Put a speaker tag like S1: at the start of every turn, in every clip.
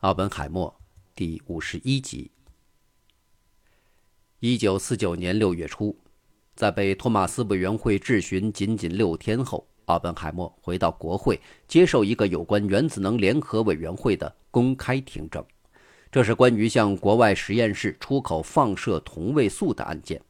S1: 奥本海默第五十一集。一九四九年六月初，在被托马斯委员会质询仅仅六天后，奥本海默回到国会，接受一个有关原子能联合委员会的公开听证。这是关于向国外实验室出口放射同位素的案件。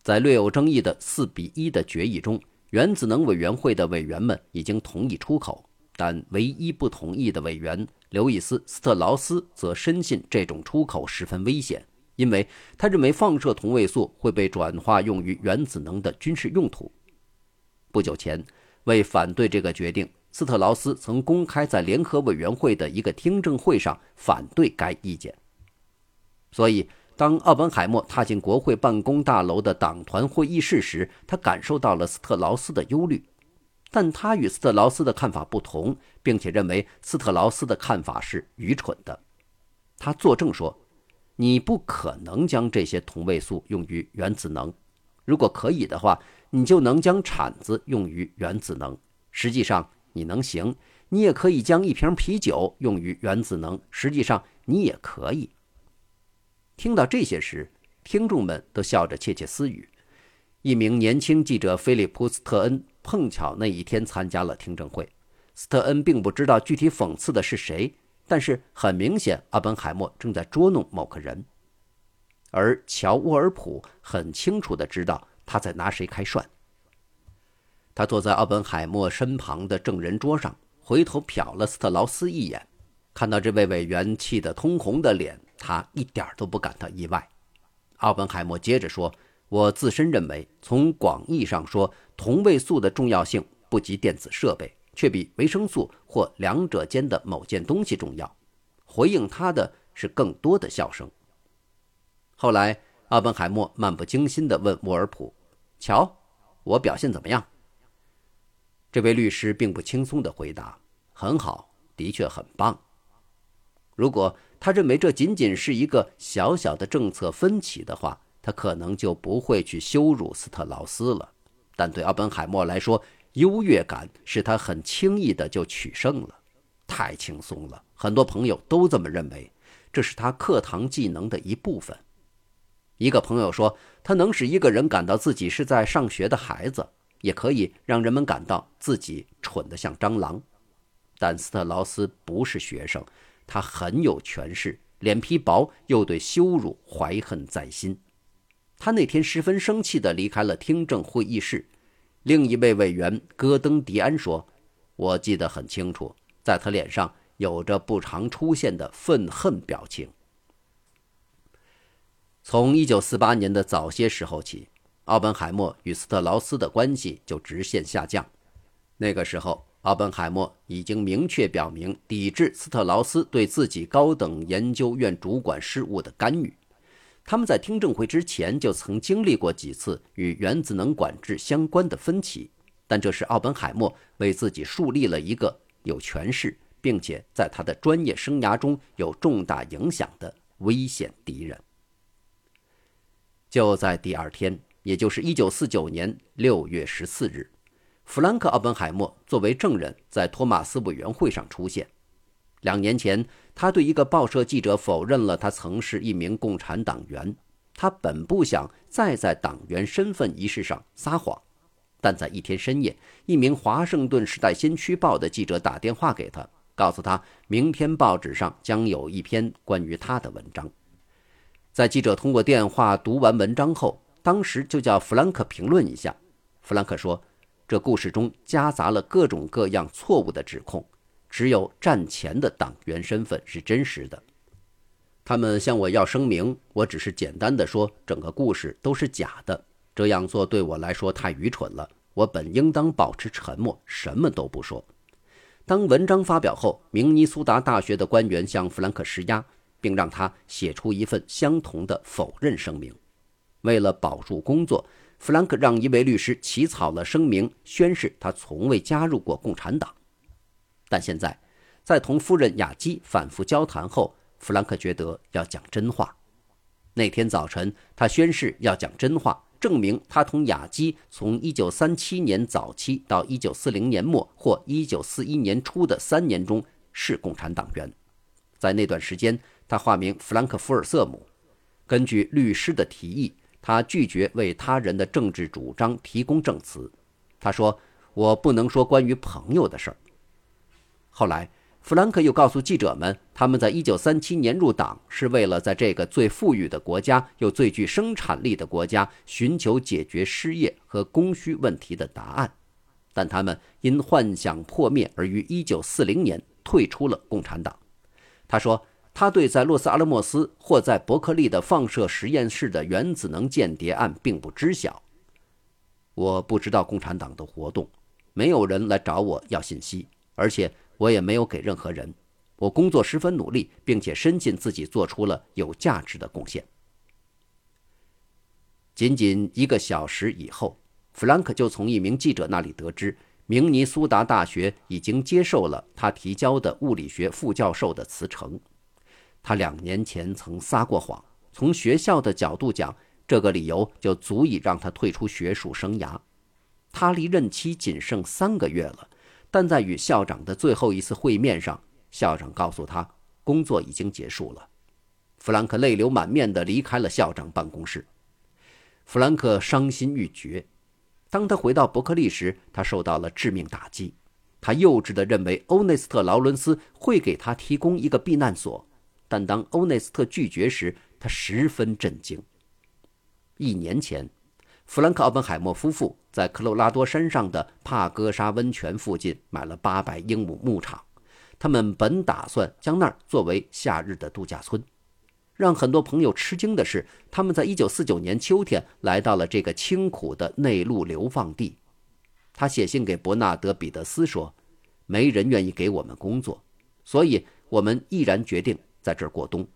S1: 在略有争议的四比一的决议中，原子能委员会的委员们已经同意出口。但唯一不同意的委员刘易斯·斯特劳斯则深信这种出口十分危险，因为他认为放射同位素会被转化用于原子能的军事用途。不久前，为反对这个决定，斯特劳斯曾公开在联合委员会的一个听证会上反对该意见。所以，当奥本海默踏进国会办公大楼的党团会议室时，他感受到了斯特劳斯的忧虑。但他与斯特劳斯的看法不同，并且认为斯特劳斯的看法是愚蠢的。他作证说：“你不可能将这些同位素用于原子能。如果可以的话，你就能将铲子用于原子能。实际上，你能行。你也可以将一瓶啤酒用于原子能。实际上，你也可以。”听到这些时，听众们都笑着窃窃私语。一名年轻记者菲利普斯特恩。碰巧那一天参加了听证会，斯特恩并不知道具体讽刺的是谁，但是很明显，阿本海默正在捉弄某个人，而乔沃尔普很清楚地知道他在拿谁开涮。他坐在奥本海默身旁的证人桌上，回头瞟了斯特劳斯一眼，看到这位委员气得通红的脸，他一点都不感到意外。奥本海默接着说。我自身认为，从广义上说，同位素的重要性不及电子设备，却比维生素或两者间的某件东西重要。回应他的是更多的笑声。后来，奥本海默漫不经心地问沃尔普：“瞧，我表现怎么样？”这位律师并不轻松地回答：“很好，的确很棒。”如果他认为这仅仅是一个小小的政策分歧的话，他可能就不会去羞辱斯特劳斯了，但对奥本海默来说，优越感使他很轻易的就取胜了，太轻松了。很多朋友都这么认为，这是他课堂技能的一部分。一个朋友说，他能使一个人感到自己是在上学的孩子，也可以让人们感到自己蠢得像蟑螂。但斯特劳斯不是学生，他很有权势，脸皮薄，又对羞辱怀恨在心。他那天十分生气地离开了听证会议室。另一位委员戈登·迪安说：“我记得很清楚，在他脸上有着不常出现的愤恨表情。”从1948年的早些时候起，奥本海默与斯特劳斯的关系就直线下降。那个时候，奥本海默已经明确表明抵制斯特劳斯对自己高等研究院主管事务的干预。他们在听证会之前就曾经历过几次与原子能管制相关的分歧，但这是奥本海默为自己树立了一个有权势，并且在他的专业生涯中有重大影响的危险敌人。就在第二天，也就是1949年6月14日，弗兰克·奥本海默作为证人在托马斯委员会上出现。两年前，他对一个报社记者否认了他曾是一名共产党员。他本不想再在党员身份仪式上撒谎，但在一天深夜，一名《华盛顿时代先驱报》的记者打电话给他，告诉他明天报纸上将有一篇关于他的文章。在记者通过电话读完文章后，当时就叫弗兰克评论一下。弗兰克说：“这故事中夹杂了各种各样错误的指控。”只有战前的党员身份是真实的。他们向我要声明，我只是简单的说整个故事都是假的。这样做对我来说太愚蠢了。我本应当保持沉默，什么都不说。当文章发表后，明尼苏达大学的官员向弗兰克施压，并让他写出一份相同的否认声明。为了保住工作，弗兰克让一位律师起草了声明，宣誓他从未加入过共产党。但现在，在同夫人雅基反复交谈后，弗兰克觉得要讲真话。那天早晨，他宣誓要讲真话，证明他同雅基从1937年早期到1940年末或1941年初的三年中是共产党员。在那段时间，他化名弗兰克·福尔瑟姆。根据律师的提议，他拒绝为他人的政治主张提供证词。他说：“我不能说关于朋友的事儿。”后来，弗兰克又告诉记者们，他们在1937年入党是为了在这个最富裕的国家又最具生产力的国家寻求解决失业和供需问题的答案。但他们因幻想破灭而于1940年退出了共产党。他说。他对在洛斯阿拉莫斯或在伯克利的放射实验室的原子能间谍案并不知晓。我不知道共产党的活动，没有人来找我要信息，而且我也没有给任何人。我工作十分努力，并且深信自己做出了有价值的贡献。仅仅一个小时以后，弗兰克就从一名记者那里得知，明尼苏达大学已经接受了他提交的物理学副教授的辞呈。他两年前曾撒过谎，从学校的角度讲，这个理由就足以让他退出学术生涯。他离任期仅剩三个月了，但在与校长的最后一次会面上，校长告诉他工作已经结束了。弗兰克泪流满面地离开了校长办公室。弗兰克伤心欲绝。当他回到伯克利时，他受到了致命打击。他幼稚地认为欧内斯特·劳伦斯会给他提供一个避难所。但当欧内斯特拒绝时，他十分震惊。一年前，弗兰克·奥本海默夫妇在科罗拉多山上的帕戈沙温泉附近买了八百英亩牧场，他们本打算将那儿作为夏日的度假村。让很多朋友吃惊的是，他们在1949年秋天来到了这个清苦的内陆流放地。他写信给伯纳德·彼得斯说：“没人愿意给我们工作，所以我们毅然决定。”在这儿过冬，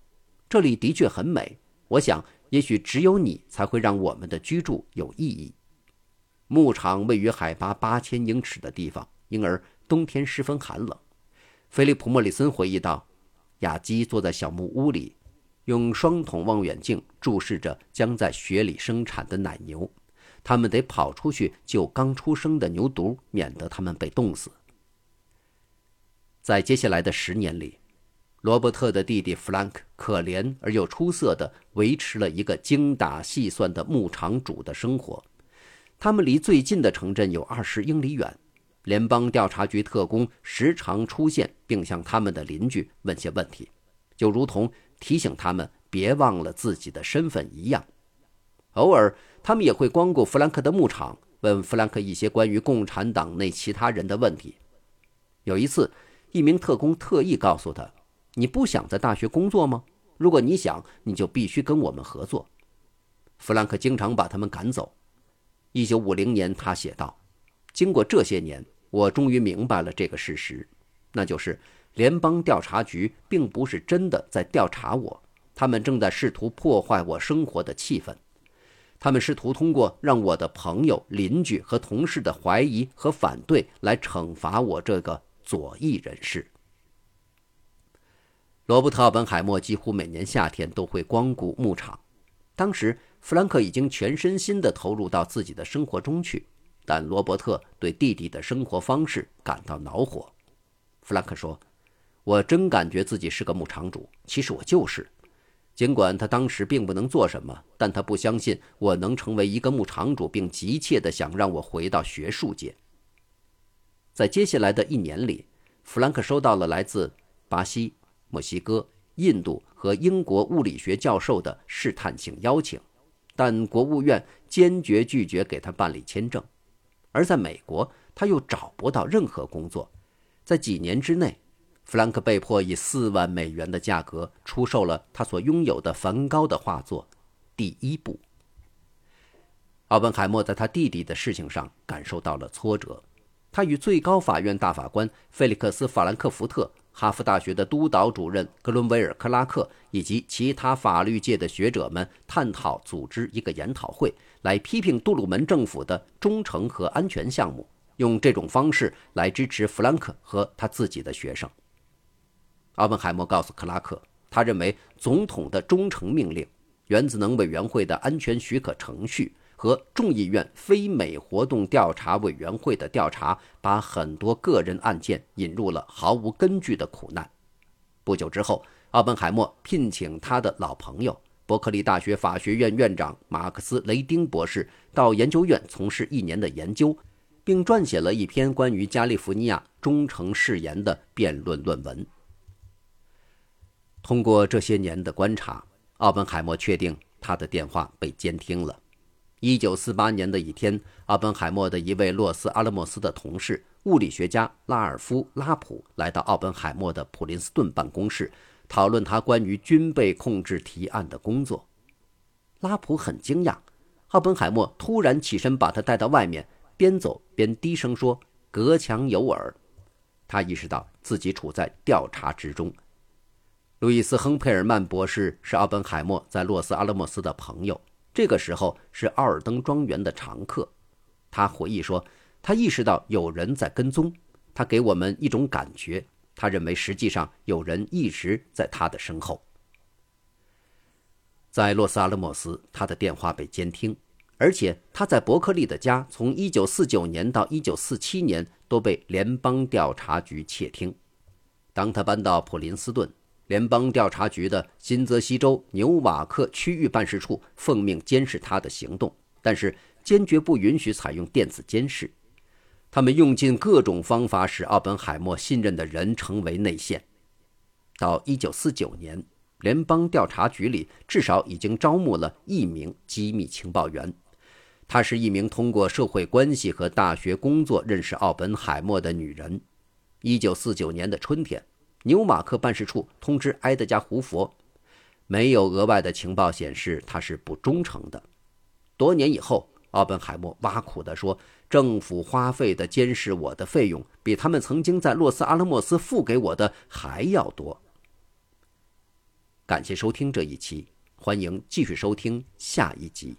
S1: 这里的确很美。我想，也许只有你才会让我们的居住有意义。牧场位于海拔八千英尺的地方，因而冬天十分寒冷。菲利普·莫里森回忆道：“雅基坐在小木屋里，用双筒望远镜注视着将在雪里生产的奶牛。他们得跑出去救刚出生的牛犊，免得它们被冻死。”在接下来的十年里。罗伯特的弟弟弗兰克可怜而又出色地维持了一个精打细算的牧场主的生活。他们离最近的城镇有二十英里远。联邦调查局特工时常出现，并向他们的邻居问些问题，就如同提醒他们别忘了自己的身份一样。偶尔，他们也会光顾弗兰克的牧场，问弗兰克一些关于共产党内其他人的问题。有一次，一名特工特意告诉他。你不想在大学工作吗？如果你想，你就必须跟我们合作。弗兰克经常把他们赶走。一九五零年，他写道：“经过这些年，我终于明白了这个事实，那就是联邦调查局并不是真的在调查我，他们正在试图破坏我生活的气氛。他们试图通过让我的朋友、邻居和同事的怀疑和反对来惩罚我这个左翼人士。”罗伯特·奥本海默几乎每年夏天都会光顾牧场。当时，弗兰克已经全身心地投入到自己的生活中去，但罗伯特对弟弟的生活方式感到恼火。弗兰克说：“我真感觉自己是个牧场主，其实我就是。尽管他当时并不能做什么，但他不相信我能成为一个牧场主，并急切地想让我回到学术界。”在接下来的一年里，弗兰克收到了来自巴西。墨西哥、印度和英国物理学教授的试探性邀请，但国务院坚决拒绝给他办理签证。而在美国，他又找不到任何工作。在几年之内，弗兰克被迫以四万美元的价格出售了他所拥有的梵高的画作《第一部》。奥本海默在他弟弟的事情上感受到了挫折，他与最高法院大法官菲利克斯·法兰克福特。哈佛大学的督导主任格伦威尔·克拉克以及其他法律界的学者们探讨组织一个研讨会，来批评杜鲁门政府的忠诚和安全项目，用这种方式来支持弗兰克和他自己的学生。奥本海默告诉克拉克，他认为总统的忠诚命令、原子能委员会的安全许可程序。和众议院非美活动调查委员会的调查，把很多个人案件引入了毫无根据的苦难。不久之后，奥本海默聘请他的老朋友伯克利大学法学院院长马克思·雷丁博士到研究院从事一年的研究，并撰写了一篇关于加利福尼亚忠诚誓言的辩论论文。通过这些年的观察，奥本海默确定他的电话被监听了。一九四八年的一天，奥本海默的一位洛斯阿拉莫斯的同事，物理学家拉尔夫·拉普，来到奥本海默的普林斯顿办公室，讨论他关于军备控制提案的工作。拉普很惊讶，奥本海默突然起身把他带到外面，边走边低声说：“隔墙有耳。”他意识到自己处在调查之中。路易斯·亨佩尔曼博士是奥本海默在洛斯阿拉莫斯的朋友。这个时候是奥尔登庄园的常客，他回忆说，他意识到有人在跟踪，他给我们一种感觉，他认为实际上有人一直在他的身后。在洛斯阿拉莫斯，他的电话被监听，而且他在伯克利的家从1949年到1947年都被联邦调查局窃听。当他搬到普林斯顿。联邦调查局的新泽西州纽瓦克区域办事处奉命监视他的行动，但是坚决不允许采用电子监视。他们用尽各种方法使奥本海默信任的人成为内线。到1949年，联邦调查局里至少已经招募了一名机密情报员，她是一名通过社会关系和大学工作认识奥本海默的女人。1949年的春天。纽马克办事处通知埃德加·胡佛，没有额外的情报显示他是不忠诚的。多年以后，奥本海默挖苦地说：“政府花费的监视我的费用，比他们曾经在洛斯阿拉莫斯付给我的还要多。”感谢收听这一期，欢迎继续收听下一集。